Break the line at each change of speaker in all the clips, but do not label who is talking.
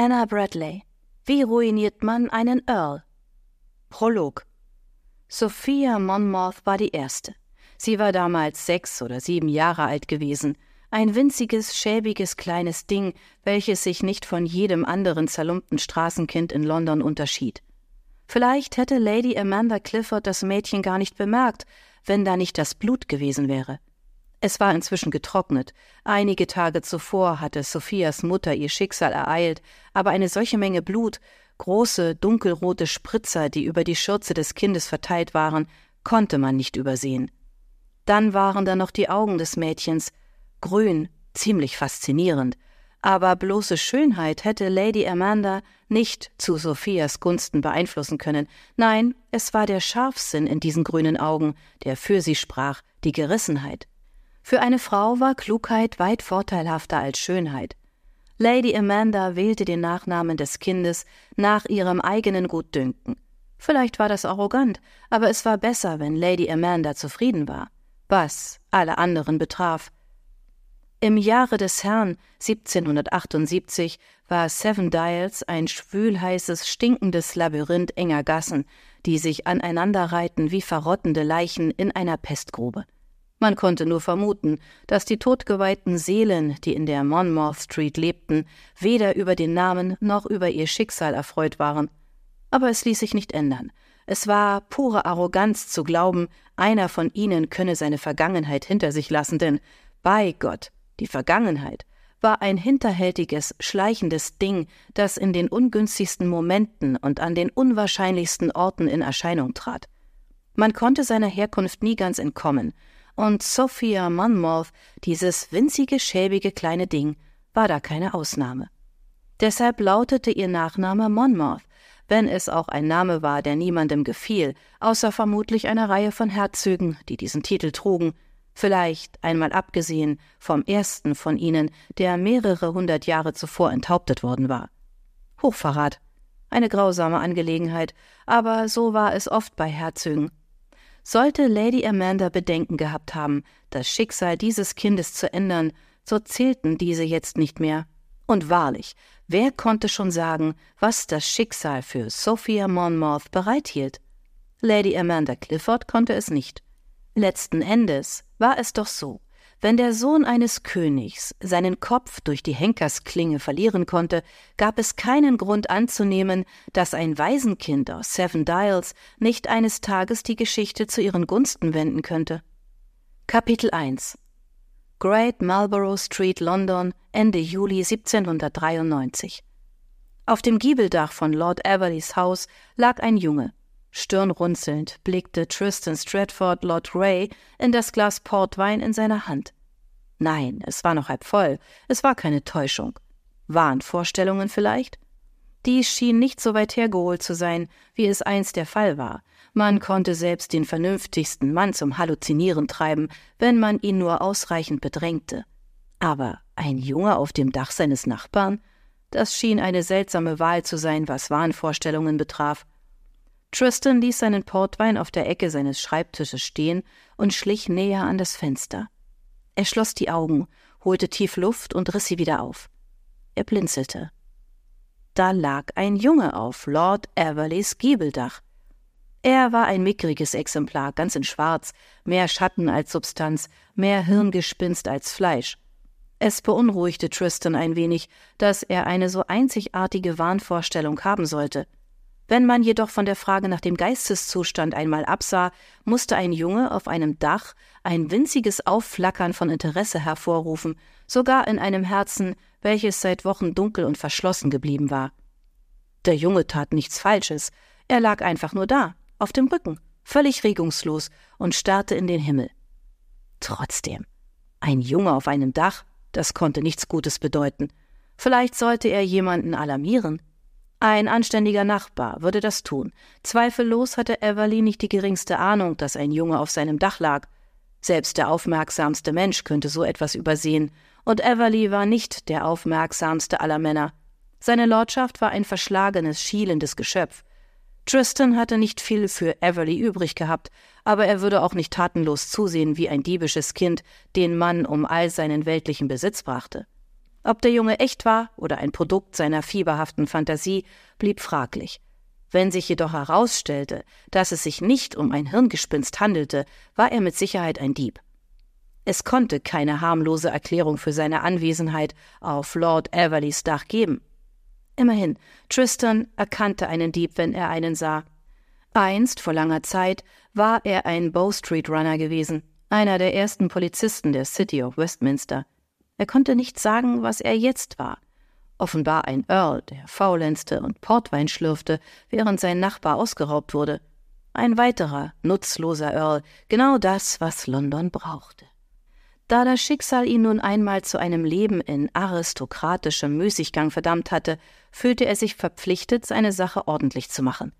Anna Bradley. Wie ruiniert man einen Earl? Prolog. Sophia Monmouth war die erste. Sie war damals sechs oder sieben Jahre alt gewesen, ein winziges, schäbiges kleines Ding, welches sich nicht von jedem anderen zerlumpten Straßenkind in London unterschied. Vielleicht hätte Lady Amanda Clifford das Mädchen gar nicht bemerkt, wenn da nicht das Blut gewesen wäre. Es war inzwischen getrocknet. Einige Tage zuvor hatte Sophias Mutter ihr Schicksal ereilt, aber eine solche Menge Blut, große, dunkelrote Spritzer, die über die Schürze des Kindes verteilt waren, konnte man nicht übersehen. Dann waren da noch die Augen des Mädchens, grün, ziemlich faszinierend, aber bloße Schönheit hätte Lady Amanda nicht zu Sophias Gunsten beeinflussen können. Nein, es war der Scharfsinn in diesen grünen Augen, der für sie sprach, die Gerissenheit. Für eine Frau war Klugheit weit vorteilhafter als Schönheit. Lady Amanda wählte den Nachnamen des Kindes nach ihrem eigenen Gutdünken. Vielleicht war das arrogant, aber es war besser, wenn Lady Amanda zufrieden war. Was alle anderen betraf, im Jahre des Herrn 1778 war Seven Dials ein schwülheißes, stinkendes Labyrinth enger Gassen, die sich aneinanderreihten wie verrottende Leichen in einer Pestgrube. Man konnte nur vermuten, dass die totgeweihten Seelen, die in der Monmouth Street lebten, weder über den Namen noch über ihr Schicksal erfreut waren. Aber es ließ sich nicht ändern. Es war pure Arroganz zu glauben, einer von ihnen könne seine Vergangenheit hinter sich lassen, denn bei Gott, die Vergangenheit war ein hinterhältiges, schleichendes Ding, das in den ungünstigsten Momenten und an den unwahrscheinlichsten Orten in Erscheinung trat. Man konnte seiner Herkunft nie ganz entkommen, und Sophia Monmouth, dieses winzige, schäbige kleine Ding, war da keine Ausnahme. Deshalb lautete ihr Nachname Monmouth, wenn es auch ein Name war, der niemandem gefiel, außer vermutlich einer Reihe von Herzögen, die diesen Titel trugen, vielleicht einmal abgesehen vom ersten von ihnen, der mehrere hundert Jahre zuvor enthauptet worden war. Hochverrat. Eine grausame Angelegenheit, aber so war es oft bei Herzögen. Sollte Lady Amanda Bedenken gehabt haben, das Schicksal dieses Kindes zu ändern, so zählten diese jetzt nicht mehr. Und wahrlich, wer konnte schon sagen, was das Schicksal für Sophia Monmouth bereithielt? Lady Amanda Clifford konnte es nicht. Letzten Endes war es doch so, wenn der Sohn eines Königs seinen Kopf durch die Henkersklinge verlieren konnte, gab es keinen Grund anzunehmen, dass ein Waisenkind aus Seven Dials nicht eines Tages die Geschichte zu ihren Gunsten wenden könnte. Kapitel 1 Great Marlborough Street, London, Ende Juli 1793. Auf dem Giebeldach von Lord Everleys Haus lag ein Junge, Stirnrunzelnd blickte Tristan Stratford Lord Ray in das Glas Portwein in seiner Hand. Nein, es war noch halb voll, es war keine Täuschung. Wahnvorstellungen vielleicht? Dies schien nicht so weit hergeholt zu sein, wie es einst der Fall war. Man konnte selbst den vernünftigsten Mann zum Halluzinieren treiben, wenn man ihn nur ausreichend bedrängte. Aber ein Junge auf dem Dach seines Nachbarn? Das schien eine seltsame Wahl zu sein, was Wahnvorstellungen betraf. Tristan ließ seinen Portwein auf der Ecke seines Schreibtisches stehen und schlich näher an das Fenster. Er schloss die Augen, holte tief Luft und riss sie wieder auf. Er blinzelte. Da lag ein Junge auf Lord Everleys Giebeldach. Er war ein mickriges Exemplar, ganz in Schwarz, mehr Schatten als Substanz, mehr Hirngespinst als Fleisch. Es beunruhigte Tristan ein wenig, dass er eine so einzigartige Wahnvorstellung haben sollte. Wenn man jedoch von der Frage nach dem Geisteszustand einmal absah, musste ein Junge auf einem Dach ein winziges Aufflackern von Interesse hervorrufen, sogar in einem Herzen, welches seit Wochen dunkel und verschlossen geblieben war. Der Junge tat nichts Falsches, er lag einfach nur da, auf dem Rücken, völlig regungslos und starrte in den Himmel. Trotzdem, ein Junge auf einem Dach, das konnte nichts Gutes bedeuten. Vielleicht sollte er jemanden alarmieren. Ein anständiger Nachbar würde das tun. Zweifellos hatte Everly nicht die geringste Ahnung, dass ein Junge auf seinem Dach lag. Selbst der aufmerksamste Mensch könnte so etwas übersehen, und Everly war nicht der aufmerksamste aller Männer. Seine Lordschaft war ein verschlagenes, schielendes Geschöpf. Tristan hatte nicht viel für Everly übrig gehabt, aber er würde auch nicht tatenlos zusehen wie ein diebisches Kind, den Mann um all seinen weltlichen Besitz brachte. Ob der Junge echt war oder ein Produkt seiner fieberhaften Fantasie, blieb fraglich. Wenn sich jedoch herausstellte, dass es sich nicht um ein Hirngespinst handelte, war er mit Sicherheit ein Dieb. Es konnte keine harmlose Erklärung für seine Anwesenheit auf Lord Everleys Dach geben. Immerhin, Tristan erkannte einen Dieb, wenn er einen sah. Einst, vor langer Zeit, war er ein Bow Street Runner gewesen, einer der ersten Polizisten der City of Westminster. Er konnte nicht sagen, was er jetzt war. Offenbar ein Earl, der faulenzte und Portwein schlürfte, während sein Nachbar ausgeraubt wurde. Ein weiterer, nutzloser Earl, genau das, was London brauchte. Da das Schicksal ihn nun einmal zu einem Leben in aristokratischem Müßiggang verdammt hatte, fühlte er sich verpflichtet, seine Sache ordentlich zu machen.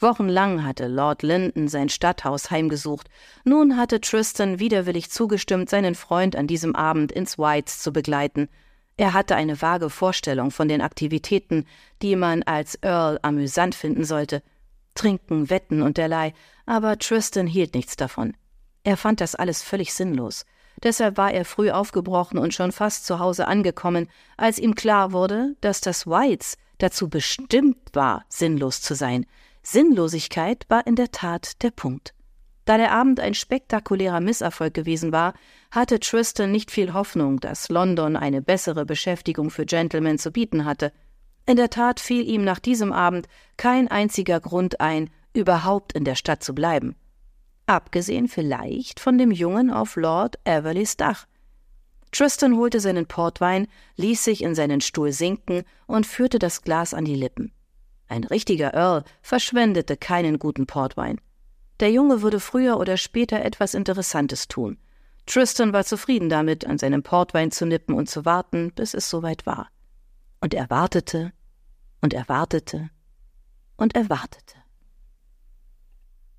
Wochenlang hatte Lord Linden sein Stadthaus heimgesucht. Nun hatte Tristan widerwillig zugestimmt, seinen Freund an diesem Abend ins Whites zu begleiten. Er hatte eine vage Vorstellung von den Aktivitäten, die man als Earl amüsant finden sollte. Trinken, Wetten und derlei, aber Tristan hielt nichts davon. Er fand das alles völlig sinnlos. Deshalb war er früh aufgebrochen und schon fast zu Hause angekommen, als ihm klar wurde, dass das Whites dazu bestimmt war, sinnlos zu sein. Sinnlosigkeit war in der Tat der Punkt. Da der Abend ein spektakulärer Misserfolg gewesen war, hatte Tristan nicht viel Hoffnung, dass London eine bessere Beschäftigung für Gentlemen zu bieten hatte. In der Tat fiel ihm nach diesem Abend kein einziger Grund ein, überhaupt in der Stadt zu bleiben. Abgesehen vielleicht von dem Jungen auf Lord Everleys Dach. Tristan holte seinen Portwein, ließ sich in seinen Stuhl sinken und führte das Glas an die Lippen. Ein richtiger Earl verschwendete keinen guten Portwein. Der Junge würde früher oder später etwas Interessantes tun. Tristan war zufrieden damit, an seinem Portwein zu nippen und zu warten, bis es soweit war. Und er wartete und er wartete und er wartete.